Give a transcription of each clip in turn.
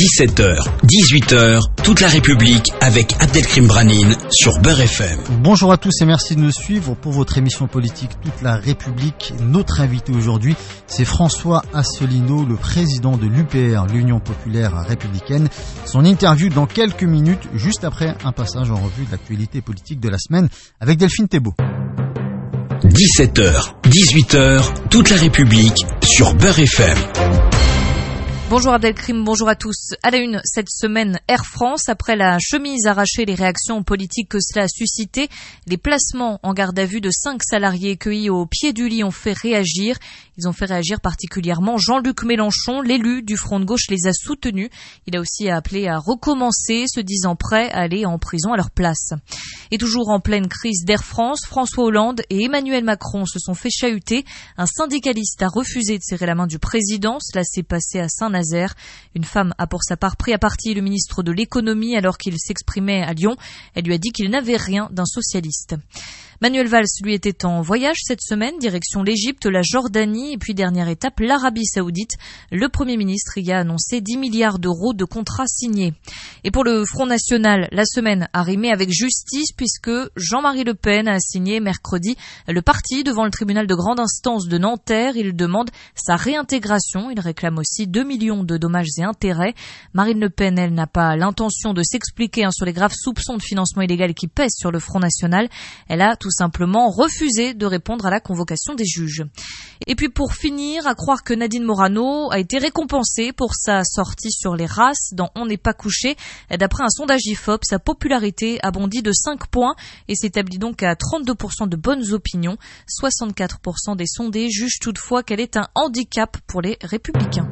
17h, 18h, toute la République avec Abdelkrim Branine sur Beurre FM. Bonjour à tous et merci de nous suivre pour votre émission politique Toute la République. Notre invité aujourd'hui, c'est François Asselineau, le président de l'UPR, l'Union Populaire Républicaine. Son interview dans quelques minutes, juste après un passage en revue de l'actualité politique de la semaine avec Delphine Thébault. 17h, 18h, toute la République sur Beurre FM. Bonjour Abdelkrim, bonjour à tous. À la une, cette semaine, Air France, après la chemise arrachée, les réactions politiques que cela a suscité, les placements en garde à vue de cinq salariés cueillis au pied du lit ont fait réagir. Ils ont fait réagir particulièrement Jean-Luc Mélenchon, l'élu du Front de gauche, les a soutenus. Il a aussi appelé à recommencer, se disant prêt à aller en prison à leur place. Et toujours en pleine crise d'Air France, François Hollande et Emmanuel Macron se sont fait chahuter. Un syndicaliste a refusé de serrer la main du président. Cela s'est passé à Une femme a pour sa part pris à partie le ministre de l'économie alors qu'il s'exprimait à Lyon. Elle lui a dit qu'il n'avait rien d'un socialiste. Manuel Valls, lui, était en voyage cette semaine, direction l'Égypte, la Jordanie et puis dernière étape, l'Arabie Saoudite. Le Premier ministre y a annoncé 10 milliards d'euros de contrats signés. Et pour le Front National, la semaine a rimé avec justice puisque Jean-Marie Le Pen a signé mercredi le parti devant le tribunal de grande instance de Nanterre. Il demande sa réintégration. Il réclame aussi 2 millions de dommages et intérêts. Marine Le Pen, elle n'a pas l'intention de s'expliquer hein, sur les graves soupçons de financement illégal qui pèsent sur le Front National. Simplement refusé de répondre à la convocation des juges. Et puis pour finir, à croire que Nadine Morano a été récompensée pour sa sortie sur les races dans On n'est pas couché. D'après un sondage IFOP, sa popularité a bondi de 5 points et s'établit donc à 32% de bonnes opinions. 64% des sondés jugent toutefois qu'elle est un handicap pour les républicains.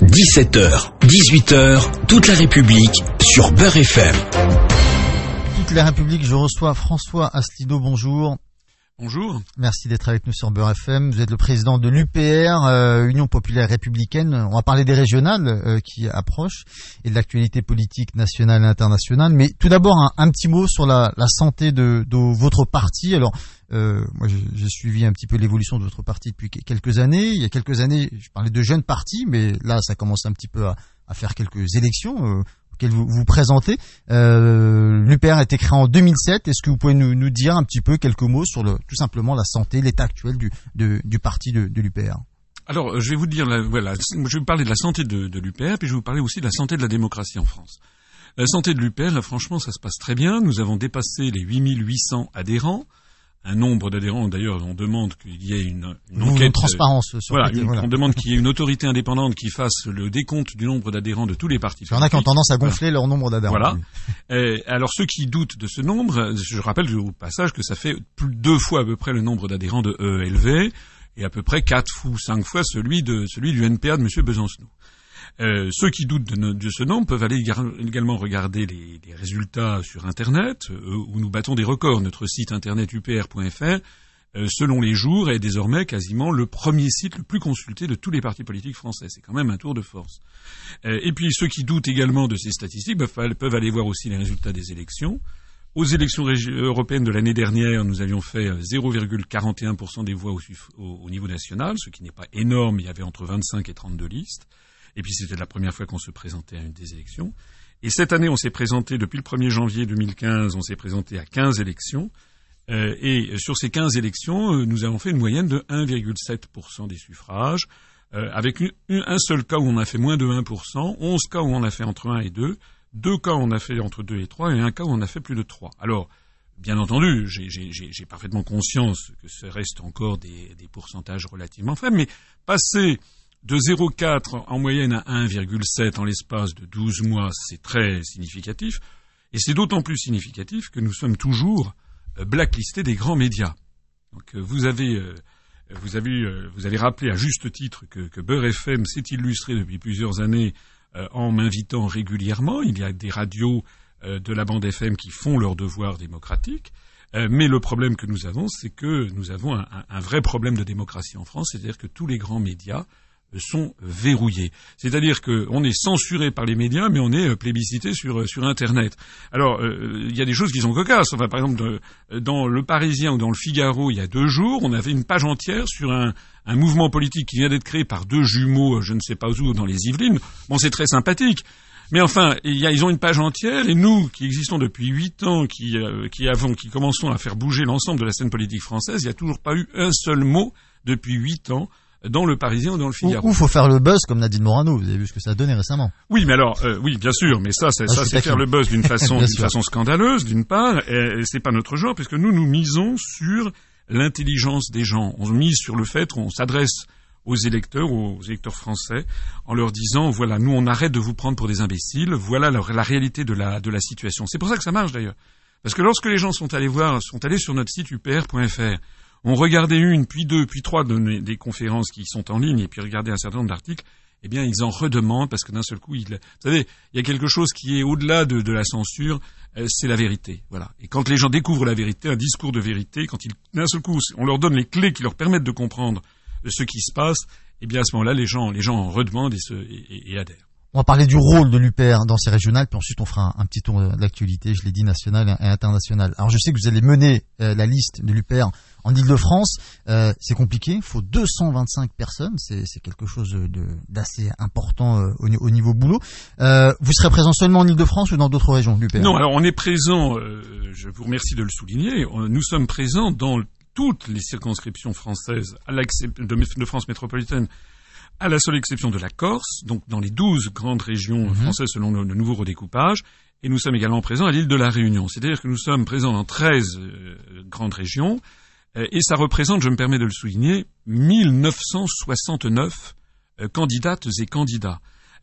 17h, 18h, toute la République sur Beurre FM la République, je reçois François Asselineau, bonjour. Bonjour. Merci d'être avec nous sur Beurre FM. Vous êtes le président de l'UPR, euh, Union Populaire Républicaine. On va parler des régionales euh, qui approchent et de l'actualité politique nationale et internationale. Mais tout d'abord, un, petit mot sur la, santé de, votre parti. Alors, euh, moi, j'ai suivi un petit peu l'évolution de votre parti depuis quelques années. Il y a quelques années, je parlais de jeunes partis, mais là, ça commence un petit peu à, à faire quelques élections vous vous présentez. Euh, L'UPR a été créé en 2007. Est-ce que vous pouvez nous, dire un petit peu quelques mots sur tout simplement la santé, l'état actuel du, parti de, l'UPR alors, je vais vous dire, voilà, je vais parler de la santé de, de l'UPR, puis je vais vous parler aussi de la santé de la démocratie en France. La santé de l'UPR, franchement, ça se passe très bien. Nous avons dépassé les 8800 adhérents un nombre d'adhérents. D'ailleurs, on demande qu'il y ait une, une enquête. Une transparence sur voilà, On demande qu'il y ait une autorité indépendante qui fasse le décompte du nombre d'adhérents de tous les partis. Il y en a qui ont tendance à gonfler leur nombre d'adhérents. Voilà. Et alors, ceux qui doutent de ce nombre, je rappelle au passage que ça fait plus de deux fois à peu près le nombre d'adhérents de ELV et à peu près quatre ou cinq fois celui de celui du NPA de M. Besancenot. Euh, ceux qui doutent de, ce nom peuvent aller également regarder les, résultats sur Internet, euh, où nous battons des records. Notre site internet upr.fr, euh, selon les jours, est désormais quasiment le premier site le plus consulté de tous les partis politiques français. C'est quand même un tour de force. et puis ceux qui doutent également de ces statistiques peuvent aller voir aussi les résultats des élections. Aux élections européennes de l'année dernière, nous avions fait 0,41% des voix au, niveau national, ce qui n'est pas énorme, il y avait entre 25 et 32 listes. Et puis c'était la première fois qu'on se présentait à une des élections. Et cette année, on s'est présenté, depuis le 1er janvier 2015, on s'est présenté à 15 élections. Euh, et sur ces 15 élections, euh, nous avons fait une moyenne de 1,7% des suffrages, euh, avec un seul cas où on a fait moins de 1%, 11 cas où on a fait entre 1 et 2, deux cas où on a fait entre 2 et 3, et un cas où on a fait plus de 3. Alors, bien entendu, j'ai parfaitement conscience que ce reste encore des, des pourcentages relativement faibles, mais passer de 0,4 en moyenne à 1,7 en l'espace de 12 mois, c'est très significatif. Et c'est d'autant plus significatif que nous sommes toujours euh, blacklistés des grands médias. Donc euh, vous avez, euh, vous avez, vous avez rappelé à juste titre que, que Beurre FM s'est illustré depuis plusieurs années en m'invitant régulièrement. Il y a des radios de la bande FM qui font leur devoir démocratique. mais le problème que nous avons, c'est que nous avons un, un, vrai problème de démocratie en France, c'est-à-dire que tous les grands médias sont verrouillés. C'est-à-dire qu'on est censuré par les médias, mais on est euh, plébiscité sur euh, sur Internet. Alors, euh, il y a des choses qui sont cocasses. Enfin, par exemple, dans Le Parisien ou dans Le Figaro, il y a deux jours, on avait une page entière sur un, un mouvement politique qui vient d'être créé par deux jumeaux, je ne sais pas où, dans les Yvelines. Bon, c'est très sympathique. Mais enfin, ils ont une page entière, et nous, qui existons depuis huit ans, qui, qui avons, qui commençons à faire bouger l'ensemble de la scène politique française, il n'y a toujours pas eu un seul mot depuis huit ans dans le Parisien ou dans le Figaro. Ou faut faire le buzz comme Nadine Morano. Vous avez vu ce que ça a donné récemment. Oui, mais alors, euh, oui, bien sûr, mais ça, c'est, ah, ça, c'est faire le buzz d'une façon, d'une façon scandaleuse, d'une part, et, et c'est pas notre genre, puisque nous, nous misons sur l'intelligence des gens. On mise sur le fait qu'on s'adresse aux électeurs, aux électeurs français, en leur disant voilà, nous on arrête de vous prendre pour des imbéciles, voilà la, la réalité de la, de la situation. C'est pour ça que ça marche d'ailleurs. Parce que lorsque les gens sont allés voir, sont allés sur notre site upr.fr, on regardait une, puis deux, puis trois de, des conférences qui sont en ligne, et puis regardait un certain nombre d'articles, eh bien, ils en redemandent parce que d'un seul coup, il, vous savez, il y a quelque chose qui est au-delà de, la censure, euh, c'est la vérité, voilà. Et quand les gens découvrent la vérité, un discours de vérité, quand ils, d'un seul coup, on leur donne les clés qui leur permettent de comprendre ce qui se passe, eh bien, à ce moment-là, les gens, les gens en redemandent et, se, et adhèrent. On va parler du rôle de l'UPR dans ces régionales, puis ensuite on fera un, petit tour de l'actualité, je l'ai dit, nationale et internationale. Alors je sais que vous allez mener euh, la liste de l'UPR en Ile-de-France. Euh, c'est compliqué, il faut 225 personnes, c'est quelque chose d'assez important euh, au, niveau boulot. vous serez présent seulement en Ile-de-France ou dans d'autres régions de l'UPR Non, alors on est présent, je vous remercie de le souligner, nous sommes présents dans toutes les circonscriptions françaises à de, de France métropolitaine à la seule exception de la Corse, donc dans les douze grandes régions mhm. françaises selon le, nouveau redécoupage, et nous sommes également présents à l'île de la Réunion. C'est-à-dire que nous sommes présents dans 13 euh, grandes régions, euh, et ça représente, je me permets de le souligner, 1969 euh, candidates et candidats.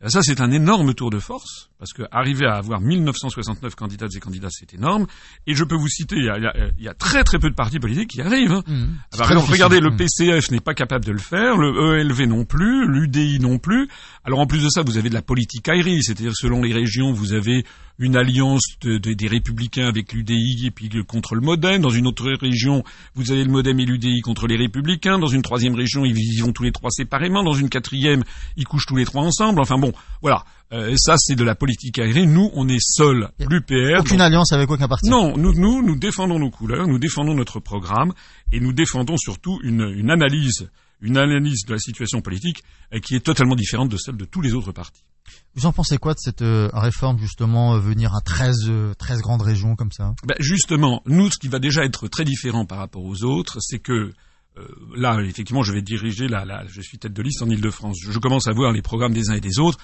Ça, c'est un énorme tour de force, parce que arriver à avoir 1969 candidates et candidats, c'est énorme. Et je peux vous citer, il y a, il y a très très peu de partis politiques qui arrivent. Hein. Mmh. Par exemple, regardez, le mmh. PCF n'est pas capable de le faire, le ELV non plus, l'UDI non plus. Alors en plus de ça, vous avez de la politique aérienne, c'est-à-dire selon les régions, vous avez une alliance des républicains avec l'UDI et puis contre le MoDem. Dans une autre région, vous avez le MoDem et l'UDI contre les républicains. Dans une troisième région, ils vont tous les trois séparément. Dans une quatrième, ils couchent tous les trois ensemble. Enfin bon, voilà. Euh, ça, c'est de la politique aérienne. Nous, on est seuls, l'UPR. Aucune alliance avec aucun parti. Non, nous, nous, nous défendons nos couleurs, nous défendons notre programme et nous défendons surtout une, une analyse, une analyse de la situation politique euh, qui est totalement différente de celle de tous les autres partis. Vous en pensez quoi de cette euh, réforme, justement, euh, venir à 13, 13 euh, grandes régions comme ça? Ben Justement, nous, ce qui va déjà être très différent par rapport aux autres, c'est que là, effectivement, je vais diriger, là, là, je suis tête de liste en Ile-de-France. Je, commence à voir les programmes des uns et des autres.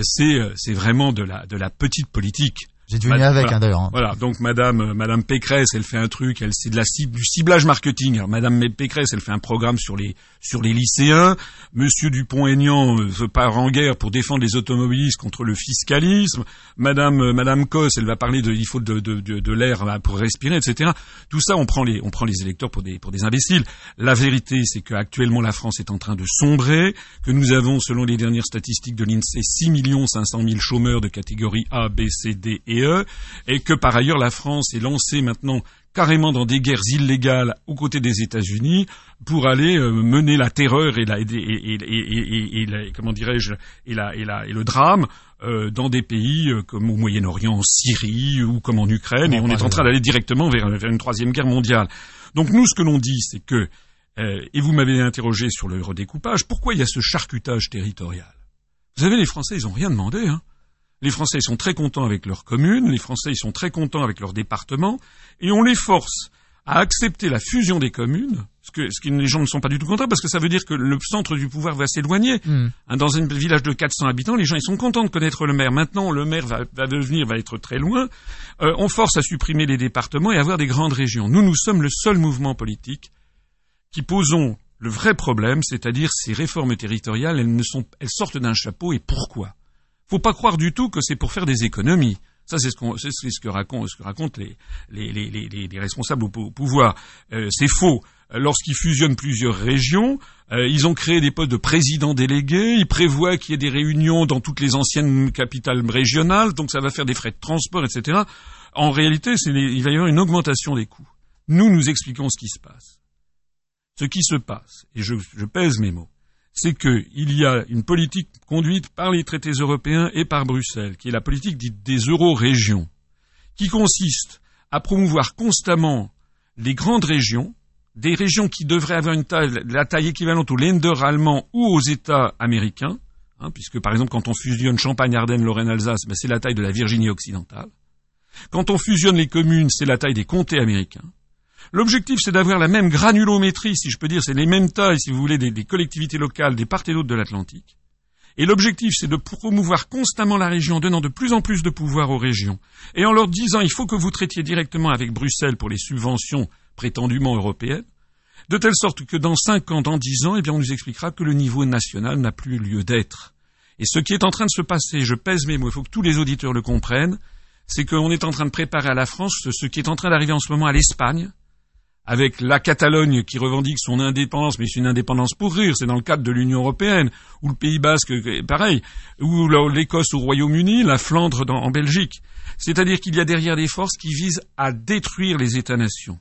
C'est, c'est vraiment de la, de la petite politique. J'ai dû venir avec, hein, d'ailleurs. Voilà, donc Madame euh, Madame Pécresse, elle fait un truc, elle c'est de la cible, du ciblage marketing. Alors, Madame Pécresse, elle fait un programme sur les sur les lycéens. Monsieur Dupont-Aignan euh, part en guerre pour défendre les automobilistes contre le fiscalisme. Madame euh, Madame Cosse, elle va parler de il faut de de, de, de l'air pour respirer, etc. Tout ça, on prend les on prend les électeurs pour des pour des imbéciles. La vérité, c'est qu'actuellement la France est en train de sombrer, que nous avons, selon les dernières statistiques de l'Insee, 6 500 000 chômeurs de catégorie A, B, C, D et et que par ailleurs la France est lancée maintenant carrément dans des guerres illégales aux côtés des États-Unis pour aller euh, mener la terreur et la et, et, comment dirais-je et la et la et le drame euh, dans des pays euh, comme au Moyen-Orient, en Syrie ou comme en Ukraine et on est en train d'aller directement vers, vers, une troisième guerre mondiale. Donc nous ce que l'on dit c'est que et vous m'avez interrogé sur le redécoupage, pourquoi il y a ce charcutage territorial? Vous savez les Français ils ont rien demandé hein. Les Français sont très contents avec leurs communes, les Français sont très contents avec leurs départements, et on les force à accepter la fusion des communes, ce que, ce les gens ne sont pas du tout contents, parce que ça veut dire que le centre du pouvoir va s'éloigner. Hmm. Hein, dans un village de 400 habitants, les gens ils sont contents de connaître le maire. Maintenant, le maire va, devenir, va être très loin. Euh, on force à supprimer les départements et à avoir des grandes régions. Nous, nous sommes le seul mouvement politique qui posons le vrai problème, c'est-à-dire ces réformes territoriales, elles, ne sont, elles sortent d'un chapeau, et pourquoi? Faut pas croire du tout que c'est pour faire des économies. Ça, c'est ce, que racontent, les, les, les, les, responsables au pouvoir. Euh, c'est faux. Lorsqu'ils fusionnent plusieurs régions, euh, ils ont créé des postes de présidents délégués, ils prévoient qu'il y ait des réunions dans toutes les anciennes capitales régionales, donc ça va faire des frais de transport, etc. En réalité, il va y avoir une augmentation des coûts. Nous, nous expliquons ce qui se passe. Ce qui se passe, et je pèse mes mots, c'est qu'il y a une politique conduite par les traités européens et par Bruxelles, qui est la politique dite des euro-régions, qui consiste à promouvoir constamment les grandes régions, des régions qui devraient avoir une taille, la taille équivalente au Länder allemand ou aux États américains, hein, puisque par exemple quand on fusionne Champagne, Ardennes, Lorraine, Alsace, ben, c'est la taille de la Virginie occidentale. Quand on fusionne les communes, c'est la taille des comtés américains. L'objectif, c'est d'avoir la même granulométrie, si je peux dire, c'est les mêmes tailles, si vous voulez, des, collectivités locales des part et d'autre de l'Atlantique. Et l'objectif, c'est de promouvoir constamment la région, donnant de plus en plus de pouvoir aux régions, et en leur disant il faut que vous traitiez directement avec Bruxelles pour les subventions prétendument européennes, de telle sorte que dans cinq ans, dans dix ans, eh bien, on nous expliquera que le niveau national n'a plus lieu d'être. Et ce qui est en train de se passer, je pèse mes mots, il faut que tous les auditeurs le comprennent, c'est qu'on est en train de préparer à la France ce qui est en train d'arriver en ce moment à l'Espagne, avec la Catalogne qui revendique son indépendance, mais c'est une indépendance pour rire, c'est dans le cadre de l'Union européenne, ou le Pays basque, pareil, ou l'Écosse au Royaume-Uni, la Flandre en Belgique. C'est-à-dire qu'il y a derrière des forces qui visent à détruire les États-nations.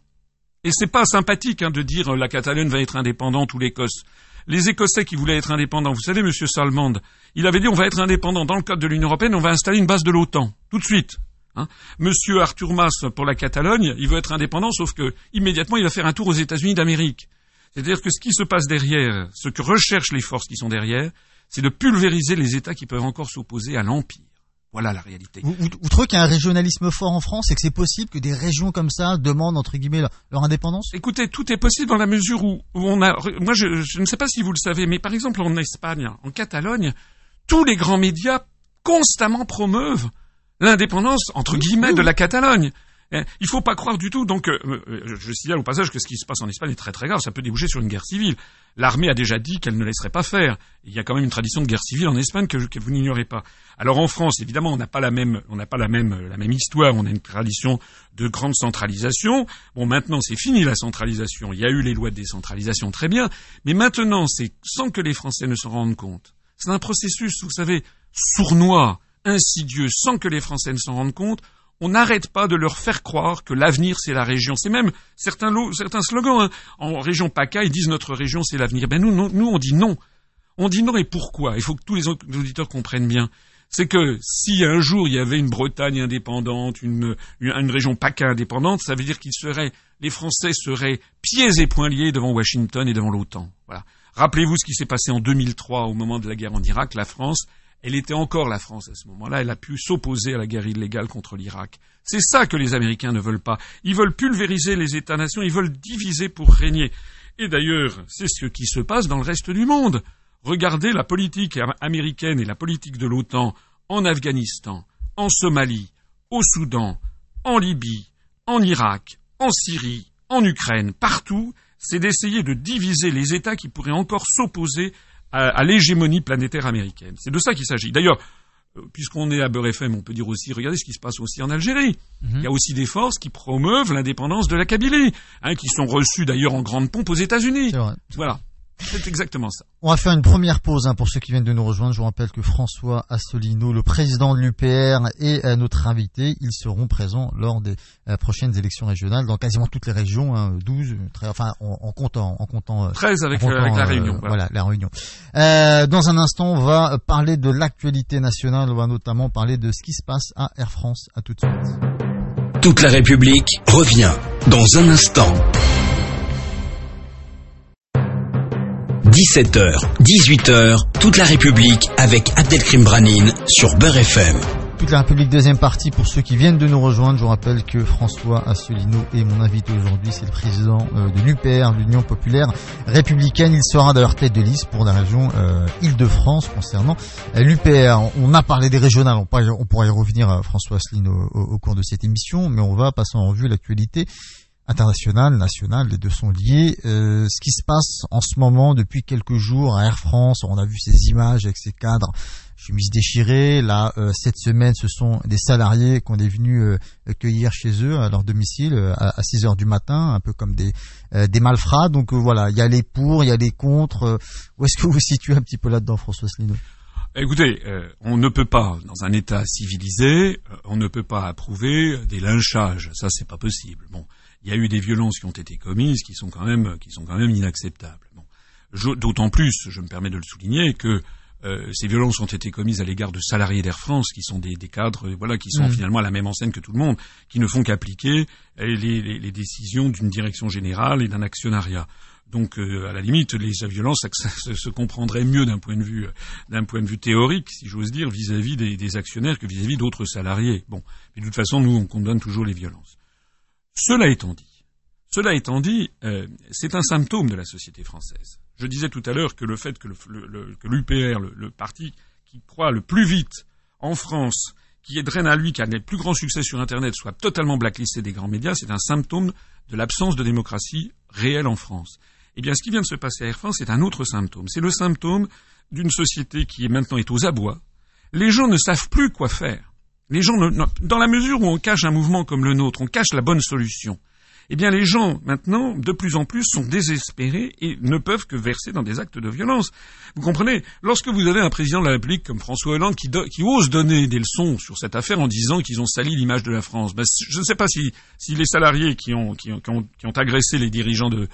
Et c'est pas sympathique hein, de dire euh, la Catalogne va être indépendante ou l'Écosse. Les Écossais qui voulaient être indépendants, vous savez, Monsieur Salmond, il avait dit on va être indépendant dans le cadre de l'Union européenne, on va installer une base de l'OTAN, tout de suite. Hein. Monsieur Arthur Mas pour la Catalogne, il veut être indépendant, sauf que immédiatement il va faire un tour aux États-Unis d'Amérique. C'est-à-dire que ce qui se passe derrière, ce que recherchent les forces qui sont derrière, c'est de pulvériser les États qui peuvent encore s'opposer à l'empire. Voilà la réalité. Vous, trouvez qu'il y a un régionalisme fort en France et que c'est possible que des régions comme ça demandent entre guillemets leur, indépendance? Écoutez, tout est possible dans la mesure où, on a. Moi, je, je, ne sais pas si vous le savez, mais par exemple en Espagne, en Catalogne, tous les grands médias constamment promeuvent l'indépendance, entre guillemets, de la Catalogne. Eh, il ne faut pas croire du tout. Donc, euh, euh, je signale au passage que ce qui se passe en Espagne est très très grave. Ça peut déboucher sur une guerre civile. L'armée a déjà dit qu'elle ne laisserait pas faire. Il y a quand même une tradition de guerre civile en Espagne que, vous n'ignorez pas. Alors en France, évidemment, on n'a pas la même, on n'a pas la même, la même histoire. On a une tradition de grande centralisation. Bon, maintenant, c'est fini la centralisation. Il y a eu les lois de décentralisation, très bien. Mais maintenant, c'est sans que les Français ne s'en rendent compte. C'est un processus, vous savez, sournois insidieux sans que les Français ne s'en rendent compte, on n'arrête pas de leur faire croire que l'avenir c'est la région. C'est même certains, certains slogans hein. en région PACA, ils disent notre région c'est l'avenir. Ben nous, nous, on dit non. On dit non et pourquoi? Il faut que tous les auditeurs comprennent bien. C'est que si un jour il y avait une Bretagne indépendante, une, une, région PACA indépendante, ça veut dire qu'ils seraient, les Français seraient pieds et poings liés devant Washington et devant l'OTAN. Voilà. Rappelez-vous ce qui s'est passé en 2003 au moment de la guerre en Irak. La France elle était encore la France à ce moment-là, elle a pu s'opposer à la guerre illégale contre l'Irak. C'est ça que les Américains ne veulent pas. Ils veulent pulvériser les États-nations, ils veulent diviser pour régner. Et d'ailleurs, c'est ce qui se passe dans le reste du monde. Regardez la politique américaine et la politique de l'OTAN en Afghanistan, en Somalie, au Soudan, en Libye, en Irak, en Syrie, en Ukraine, partout, c'est d'essayer de diviser les États qui pourraient encore s'opposer à, l'hégémonie planétaire américaine. C'est de ça qu'il s'agit. D'ailleurs, euh, puisqu'on est à Beurre FM, on peut dire aussi, regardez ce qui se passe aussi en Algérie. Mhm. Il y a aussi des forces qui promeuvent l'indépendance de la Kabylie, hein, qui sont reçues d'ailleurs en grande pompe aux États-Unis. Voilà. C'est exactement ça. On va faire une première pause hein, pour ceux qui viennent de nous rejoindre. Je vous rappelle que François Asselineau, le président de l'UPR, et euh, notre invité. Ils seront présents lors des euh, prochaines élections régionales dans quasiment toutes les régions, hein, 12, très, enfin en, comptant, en comptant 13 euh, avec, la Réunion. Voilà. la Réunion. dans un instant, on va parler de l'actualité nationale. On va notamment parler de ce qui se passe à Air France. À tout de suite. Toute la République revient dans un instant. 17h, 18h, toute la République avec Abdelkrim Branine sur Beurre FM. Toute la République, deuxième partie pour ceux qui viennent de nous rejoindre. Je vous rappelle que François Asselineau est mon invité aujourd'hui. C'est le président euh, de l'UPR, l'Union Populaire Républicaine. Il sera d'ailleurs tête de liste pour la région euh, Île-de-France concernant euh, l'UPR. On a parlé des régionales, on pourrait, y revenir François Asselineau au, au, cours de cette émission, mais on va passer en revue l'actualité international, national, les deux sont liés. Euh, ce qui se passe en ce moment depuis quelques jours à Air France, on a vu ces images avec ces cadres chemises déchirées. Là, euh, cette semaine, ce sont des salariés qu'on est venus euh, cueillir chez eux à leur domicile à, 6 heures du matin, un peu comme des, des malfrats. Donc voilà, il y a les pour, il y a les contre. où est-ce que vous vous situez un petit peu là-dedans, François Asselineau Écoutez, on ne peut pas, dans un État civilisé, on ne peut pas approuver des lynchages. Ça, c'est pas possible. Bon, il y a eu des violences qui ont été commises qui sont quand même, qui sont quand même inacceptables. D'autant plus, je me permets de le souligner, que euh, ces violences ont été commises à l'égard de salariés d'Air France, qui sont des, des cadres, voilà, qui sont mm. finalement à la même enseigne que tout le monde, qui ne font qu'appliquer les, les, les, décisions d'une direction générale et d'un actionnariat. Donc, euh, à la limite, les violences se, se comprendraient mieux d'un point de vue, d'un point de vue théorique, si j'ose dire, vis-à-vis des, des, actionnaires que vis-à-vis d'autres salariés. Bon, mais de toute façon, nous, on condamne toujours les violences. Cela étant dit, cela étant dit, euh, c'est un symptôme de la société française. Je disais tout à l'heure que le fait que l'UPR, le, le, parti qui croit le plus vite en France, qui est draine à lui, qui a le plus grand succès sur Internet, soit totalement blacklisté des grands médias, c'est un symptôme de l'absence de démocratie réelle en France. Eh bien, ce qui vient de se passer à Air France, c'est un autre symptôme. C'est le symptôme d'une société qui est maintenant est aux abois. Les gens ne savent plus quoi faire. Les gens, dans la mesure où on cache un mouvement comme le nôtre, on cache la bonne solution eh bien les gens maintenant, de plus en plus, sont désespérés et ne peuvent que verser dans des actes de violence. Vous comprenez? Lorsque vous avez un président de la République comme François Hollande qui, ose donner des leçons sur cette affaire en disant qu'ils ont sali l'image de la France, ben, je ne sais pas si, les salariés qui ont, agressé les dirigeants de,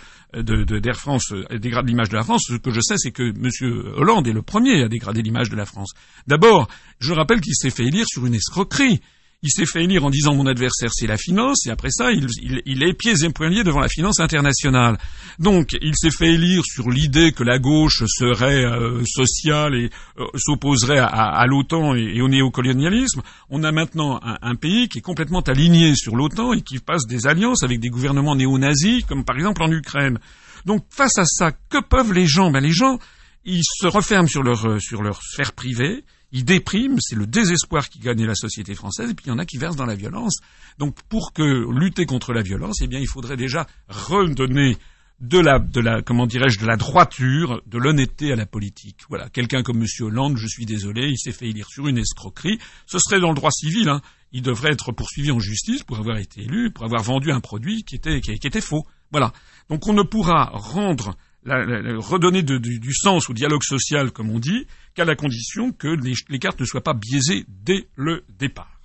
d'Air France euh, dégradent l'image de la France. Ce que je sais, c'est que M. Hollande est le premier à dégrader l'image de la France. D'abord, je rappelle qu'il s'est fait élire sur une escroquerie. Il s'est fait élire en disant mon adversaire c'est la finance, et après ça, il, est pieds et poings devant la finance internationale. Donc, il s'est fait élire sur l'idée que la gauche serait euh, sociale et euh, s'opposerait à, l'OTAN et, au néocolonialisme. On a maintenant un, pays qui est complètement aligné sur l'OTAN et qui passe des alliances avec des gouvernements néo-nazis, comme par exemple en Ukraine. Donc, face à ça, que peuvent les gens? Ben, les gens, ils se referment sur leur, euh, sur leur sphère privée, ils dépriment, c'est le désespoir qui gagne la société française, et puis il y en a qui versent dans la violence. Donc pour que lutter contre la violence, eh bien il faudrait déjà redonner de la, de la, comment dirais-je, de la droiture, de l'honnêteté à la politique. Voilà, quelqu'un comme M. Hollande, je suis désolé, il s'est fait élire sur une escroquerie. Ce serait dans le droit civil. Hein. Il devrait être poursuivi en justice pour avoir été élu, pour avoir vendu un produit qui était, qui était faux. Voilà. Donc on ne pourra rendre redonner du, sens au dialogue social, comme on dit, qu'à la condition que les, cartes ne soient pas biaisées dès le départ.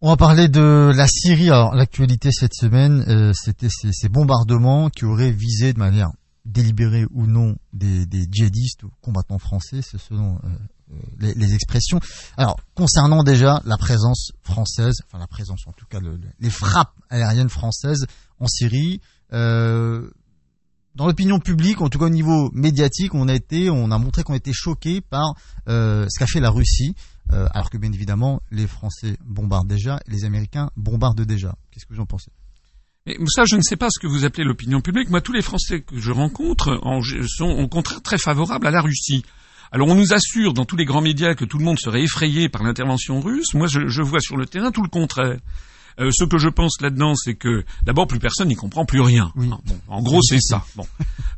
On va parler de la Syrie. Alors l'actualité cette semaine, euh, c'était ces, bombardements qui auraient visé de manière délibérée ou non des, djihadistes ou combattants français, c'est selon euh, euh, les, expressions. Alors concernant déjà la présence française, enfin la présence en tout cas les frappes aériennes françaises en Syrie. Euh, dans l'opinion publique, en tout cas au niveau médiatique, on a été, on a montré qu'on était choqué par euh, ce qu'a fait la Russie, euh, alors que bien évidemment les Français bombardent déjà, et les Américains bombardent déjà. Qu'est-ce que vous en pensez? Mais ça, je ne sais pas ce que vous appelez l'opinion publique. Moi, tous les Français que je rencontre sont au contraire très favorables à la Russie. Alors on nous assure dans tous les grands médias que tout le monde serait effrayé par l'intervention russe. Moi, je, je vois sur le terrain tout le contraire. Euh, ce que je pense là-dedans, c'est que d'abord plus personne n'y comprend plus rien. en gros, c'est ça. Bon,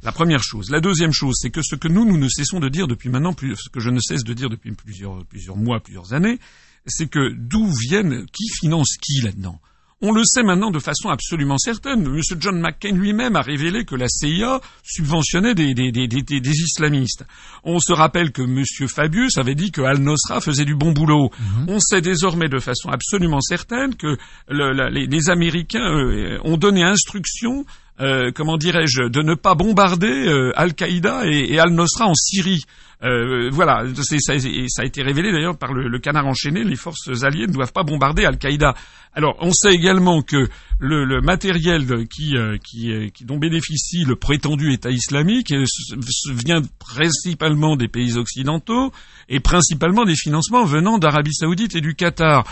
la première chose. La deuxième chose, c'est que ce que nous nous ne cessons de dire depuis maintenant, plus, ce que je ne cesse de dire depuis plusieurs plusieurs mois, plusieurs années, c'est que d'où viennent, qui finance qui là-dedans? On le sait maintenant de façon absolument certaine. M. John McCain lui-même a révélé que la CIA subventionnait des, islamistes. On se rappelle que M. Fabius avait dit que Al-Nosra faisait du bon boulot. Mhm. On sait désormais de façon absolument certaine que les, Américains euh, ont donné instruction euh, comment dirais-je, de ne pas bombarder euh, Al-Qaïda et, Al-Nosra en Syrie. Euh, voilà, ça, ça, a été révélé d'ailleurs par le, canard enchaîné, les forces alliées ne doivent pas bombarder Al-Qaïda. Alors, on sait également que le, matériel qui, qui, dont bénéficie le prétendu État islamique vient principalement des pays occidentaux et principalement des financements venant d'Arabie Saoudite et du Qatar.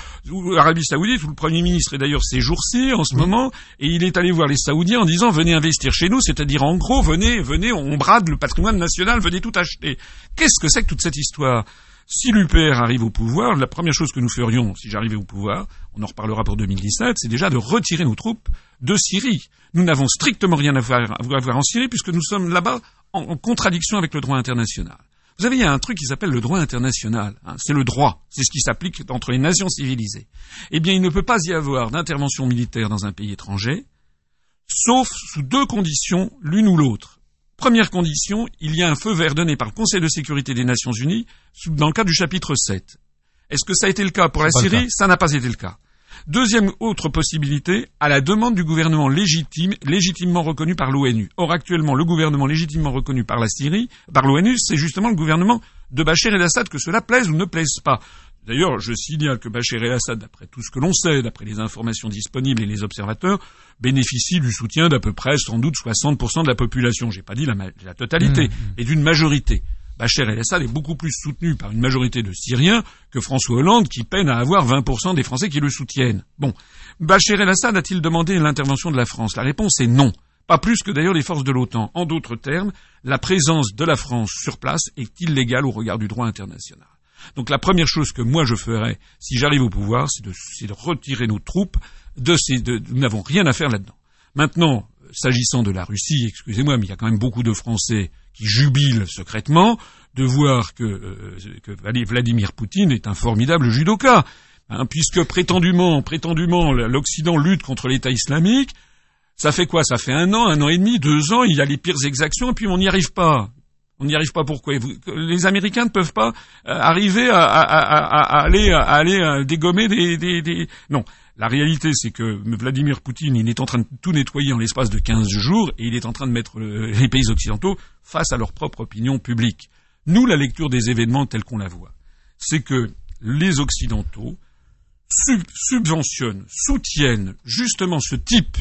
Arabie Saoudite, où le Premier ministre est d'ailleurs ces jours-ci en ce moment, et il est allé voir les Saoudiens en disant venez investir chez nous, c'est-à-dire en gros venez, venez, on brade le patrimoine national, venez tout acheter. Qu'est-ce que c'est que toute cette histoire? Si l'UPR arrive au pouvoir, la première chose que nous ferions, si j'arrivais au pouvoir, on en reparlera pour 2017, c'est déjà de retirer nos troupes de Syrie. Nous n'avons strictement rien à voir, en Syrie puisque nous sommes là-bas en, contradiction avec le droit international. Vous savez, il y a un truc qui s'appelle le droit international. Hein. c'est le droit. C'est ce qui s'applique entre les nations civilisées. Eh bien, il ne peut pas y avoir d'intervention militaire dans un pays étranger, sauf sous deux conditions, l'une ou l'autre. Première condition, il y a un feu vert donné par le Conseil de sécurité des Nations Unies dans le cadre du chapitre 7. Est-ce que ça a été le cas pour la Syrie Ça n'a pas été le cas. Deuxième autre possibilité, à la demande du gouvernement légitime, légitimement reconnu par l'ONU. Or, actuellement, le gouvernement légitimement reconnu par la Syrie, par l'ONU, c'est justement le gouvernement de Bachar el-Assad, que cela plaise ou ne plaise pas. D'ailleurs, je signale que Bachar el-Assad, d'après tout ce que l'on sait, d'après les informations disponibles et les observateurs, bénéficie du soutien d'à peu près sans doute 60% de la population. J'ai pas dit la, totalité, mmh, mmh. et d'une majorité. Bachar el-Assad est beaucoup plus soutenu par une majorité de Syriens que François Hollande, qui peine à avoir 20% des Français qui le soutiennent. Bon. Bachar el-Assad a-t-il demandé l'intervention de la France? La réponse est non. Pas plus que d'ailleurs les forces de l'OTAN. En d'autres termes, la présence de la France sur place est illégale au regard du droit international. Donc la première chose que moi je ferais, si j'arrive au pouvoir, c'est de, retirer nos troupes de ces... De, nous n'avons rien à faire là-dedans. Maintenant, s'agissant de la Russie, excusez-moi, mais il y a quand même beaucoup de Français qui jubilent secrètement de voir que, euh, Vladimir Poutine est un formidable judoka, hein, puisque prétendument, prétendument, l'Occident lutte contre l'État islamique. Ça fait quoi? Ça fait un an, un an et demi, deux ans, il y a les pires exactions, et puis on n'y arrive pas. On n'y arrive pas pourquoi Les Américains ne peuvent pas euh, arriver à, aller, euh, dégommer des. Non, la réalité, c'est que Vladimir Poutine, il est en train de tout nettoyer en l'espace de 15 jours et il est en train de mettre les pays occidentaux face à leur propre opinion publique. Nous, la lecture des événements tels qu'on la voit, c'est que les Occidentaux subventionnent, soutiennent justement ce type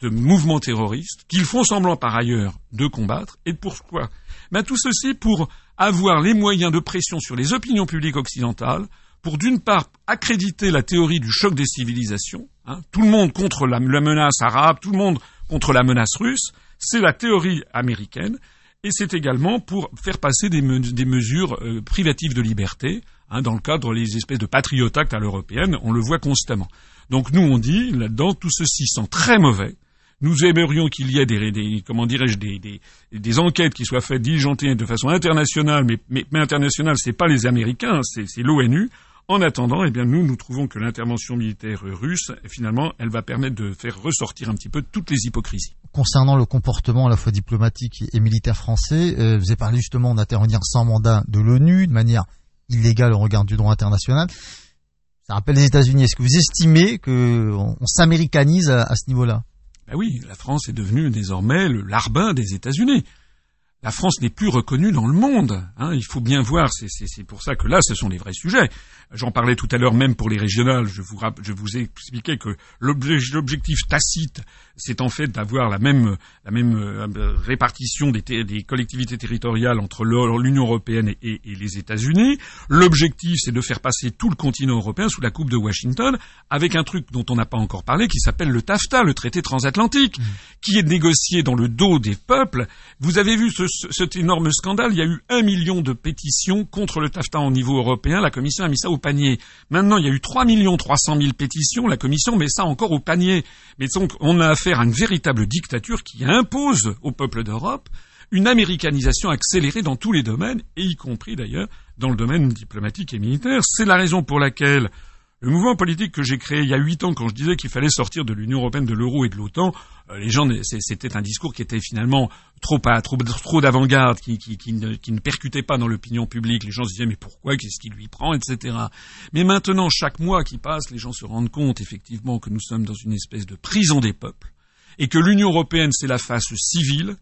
de mouvements terroristes qu'ils font semblant par ailleurs de combattre. Et pourquoi? Ben, Tout ceci pour avoir les moyens de pression sur les opinions publiques occidentales pour d'une part accréditer la théorie du choc des civilisations, hein, tout le monde contre la, menace arabe, tout le monde contre la menace russe, c'est la théorie américaine, et c'est également pour faire passer des, mesures euh, privatives de liberté, hein, dans le cadre des espèces de patriotactes à l'européenne, on le voit constamment. Donc nous on dit là-dedans tout ceci sent très mauvais. Nous aimerions qu'il y ait des, comment dirais-je des, enquêtes qui soient faites diligentées de façon internationale, mais, mais, mais internationale c'est pas les Américains, c'est l'ONU. En attendant, eh bien, nous, nous trouvons que l'intervention militaire russe, finalement, elle va permettre de faire ressortir un petit peu toutes les hypocrisies. Concernant le comportement à la fois diplomatique et militaire français, euh, vous avez parlé justement d'intervenir sans mandat de l'ONU, de manière illégale au regard du droit international. Ça rappelle les États-Unis. Est-ce que vous estimez qu'on on, s'américanise à, ce niveau-là? Ben oui, la France est devenue désormais le larbin des États-Unis la France n'est plus reconnue dans le monde. Hein, il faut bien voir, c'est pour ça que là, ce sont les vrais sujets. J'en parlais tout à l'heure même pour les régionales. Je vous, je vous ai expliqué que l'objectif tacite, c'est en fait d'avoir la même, la même euh, répartition des, des, collectivités territoriales entre l'Union européenne et, et les États-Unis. L'objectif, c'est de faire passer tout le continent européen sous la coupe de Washington, avec un truc dont on n'a pas encore parlé, qui s'appelle le TAFTA, le traité transatlantique, mmh. qui est négocié dans le dos des peuples. Vous avez vu ce cet énorme scandale, il y a eu un million de pétitions contre le TAFTA au niveau européen. La Commission a mis ça au panier. Maintenant, il y a eu 3 millions 300 000 pétitions. La Commission met ça encore au panier. Mais donc, on a affaire à une véritable dictature qui impose au peuple d'Europe une américanisation accélérée dans tous les domaines, et y compris d'ailleurs dans le domaine diplomatique et militaire. C'est la raison pour laquelle le mouvement politique que j'ai créé il y a huit ans, quand je disais qu'il fallait sortir de l'Union européenne, de l'euro et de l'OTAN, euh, les gens, c'était un discours qui était finalement trop trop, trop d'avant-garde, qui, ne percutait pas dans l'opinion publique. Les gens se disaient mais pourquoi, qu'est-ce qui lui prend, etc. Mais maintenant, chaque mois qui passe, les gens se rendent compte effectivement que nous sommes dans une espèce de prison des peuples et que l'Union européenne c'est la face civile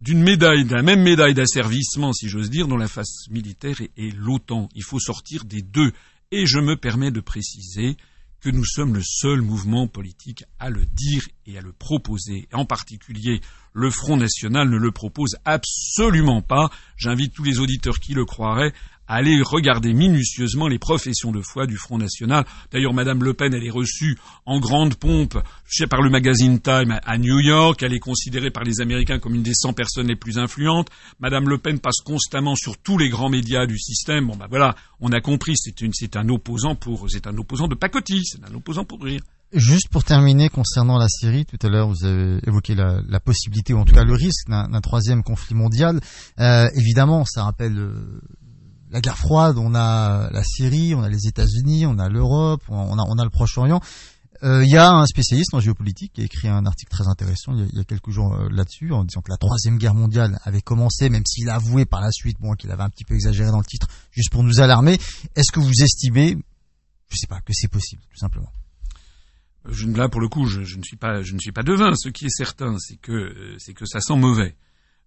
d'une médaille, de la même médaille d'asservissement, si j'ose dire, dont la face militaire est l'OTAN. Il faut sortir des deux et je me permets de préciser que nous sommes le seul mouvement politique à le dire et à le proposer. En particulier, le Front National ne le propose absolument pas. J'invite tous les auditeurs qui le croiraient Allez regarder minutieusement les professions de foi du Front National. D'ailleurs, Madame Le Pen, elle est reçue en grande pompe par le magazine Time à New York. Elle est considérée par les Américains comme une des 100 personnes les plus influentes. Madame Le Pen passe constamment sur tous les grands médias du système. Bon, ben voilà, on a compris, c'est un opposant pour, c'est un opposant de pacotille, c'est un opposant pour rire. Juste pour terminer concernant la Syrie, tout à l'heure vous avez évoqué la, la, possibilité ou en tout cas le risque d'un troisième conflit mondial. Euh, évidemment, ça rappelle euh, la guerre froide, on a la Syrie, on a les États-Unis, on a l'Europe, on a, on a le Proche-Orient. Euh, il y a un spécialiste en géopolitique qui a écrit un article très intéressant il y a, quelques jours euh, là-dessus, en disant que la troisième guerre mondiale avait commencé, même s'il a avoué par la suite, bon, qu'il avait un petit peu exagéré dans le titre, juste pour nous alarmer. Est-ce que vous estimez, je sais pas, que c'est possible, tout simplement? Je, là pour le coup, je, ne suis pas, je ne suis pas devin. Ce qui est certain, c'est que euh, c'est que ça sent mauvais.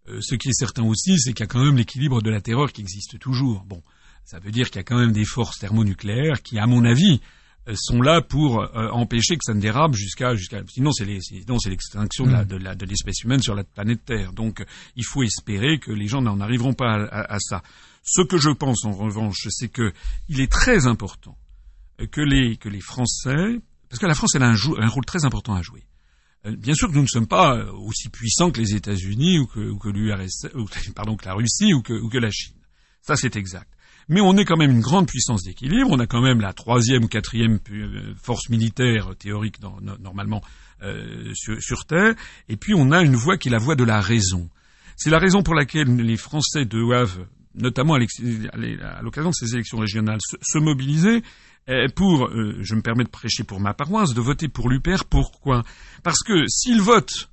Euh, ce qui est certain aussi, c'est qu'il y a quand même l'équilibre de la terreur qui existe toujours. Bon, ça veut dire qu'il y a quand même des forces thermonucléaires qui, à mon avis, euh, sont là pour empêcher que ça ne dérape jusqu'à jusqu'à sinon c'est l'extinction de, la, mm. de, l'espèce humaine sur la planète Terre. Donc il faut espérer que les gens n'en arriveront pas à, à, ça. Ce que je pense en revanche, c'est que il est très important que les que les Français parce que la France, elle a un, rôle très important à jouer. Euh, bien sûr que nous ne sommes pas euh, aussi puissants que les États-Unis ou que, la Russie ou que, la Chine. Ça, c'est exact. Mais on est quand même une grande puissance d'équilibre. On a quand même la troisième ou quatrième euh, force militaire théorique normalement sur, Terre. Et puis on a une voix qui est la voix de la raison. C'est la raison pour laquelle les Français doivent, notamment à l'occasion de ces élections régionales, se mobiliser pour, euh, je me permets de prêcher pour ma paroisse, de voter pour l'UPR. Pourquoi? Parce que s'ils votent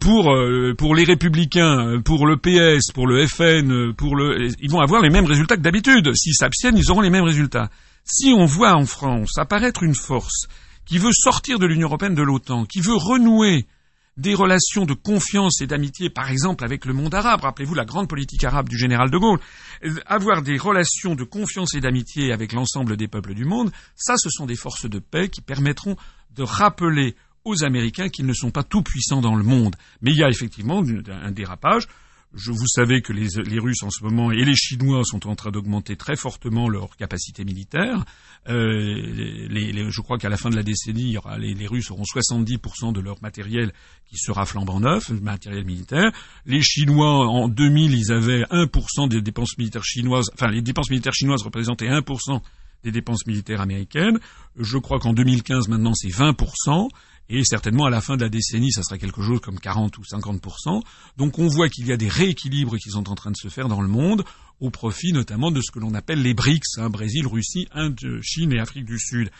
pour euh, pour les républicains, pour le PS, pour le FN, pour le, ils vont avoir les mêmes résultats que d'habitude. S'ils s'abstiennent, ils auront les mêmes résultats. Si on voit en France apparaître une force qui veut sortir de l'Union européenne, de l'OTAN, qui veut renouer des relations de confiance et d'amitié, par exemple avec le monde arabe. Rappelez-vous la grande politique arabe du général de Gaulle. Avoir des relations de confiance et d'amitié avec l'ensemble des peuples du monde, ça, ce sont des forces de paix qui permettront de rappeler aux Américains qu'ils ne sont pas tout puissants dans le monde. Mais il y a effectivement un dérapage. Je, vous savez que les, Russes en ce moment et les Chinois sont en train d'augmenter très fortement leur capacité militaire. Euh, je crois qu'à la fin de la décennie, les, Russes auront 70% de leur matériel qui sera flambant neuf, matériel militaire. Les Chinois, en 2000, ils avaient 1% des dépenses militaires chinoises. Enfin, les dépenses militaires chinoises représentaient 1% des dépenses militaires américaines. Je crois qu'en 2015, maintenant, c'est 20%. Et certainement à la fin de la décennie, ça sera quelque chose comme 40 ou 50 Donc on voit qu'il y a des rééquilibres qui sont en train de se faire dans le monde, au profit notamment de ce que l'on appelle les BRICS, hein, Brésil, Russie, Inde, Chine et Afrique du Sud.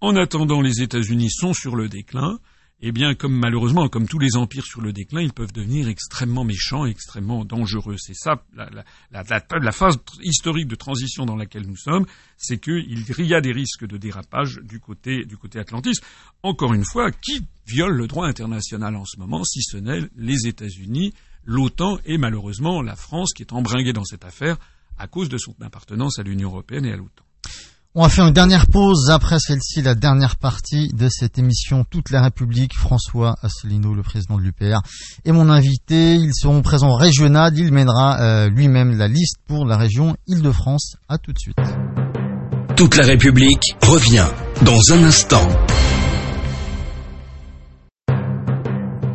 En attendant, les États-Unis sont sur le déclin eh bien, comme malheureusement, comme tous les empires sur le déclin, ils peuvent devenir extrêmement méchants, extrêmement dangereux. C'est ça, la, phase historique de transition dans laquelle nous sommes, c'est qu'il y a des risques de dérapage du côté, du côté atlantiste. Encore une fois, qui viole le droit international en ce moment, si ce n'est les États-Unis, l'OTAN et malheureusement la France qui est embringuée dans cette affaire à cause de son appartenance à l'Union européenne et à l'OTAN. On va faire une dernière pause après celle-ci, la dernière partie de cette émission Toute la République. François Asselineau, le président de l'UPR, et mon invité. Ils seront présents régional. Il mènera euh, lui-même la liste pour la région Île-de-France. À tout de suite. Toute la République revient dans un instant.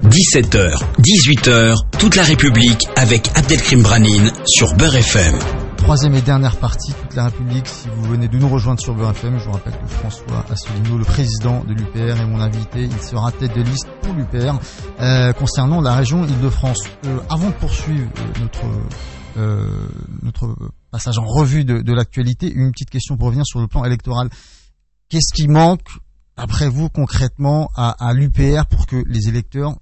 17h, 18h, toute la République avec Abdelkrim Branine sur Beurre FM troisième et dernière partie, toute la République. Si vous venez de nous rejoindre sur BFM, je vous rappelle que François Asselineau, le président de l'UPR, est mon invité. Il sera tête de liste pour l'UPR euh, concernant la région Île-de-France. Euh, avant de poursuivre euh, notre notre passage en revue de, de l'actualité, une petite question pour revenir sur le plan électoral. Qu'est-ce qui manque, après vous, concrètement, à, à l'UPR pour que les électeurs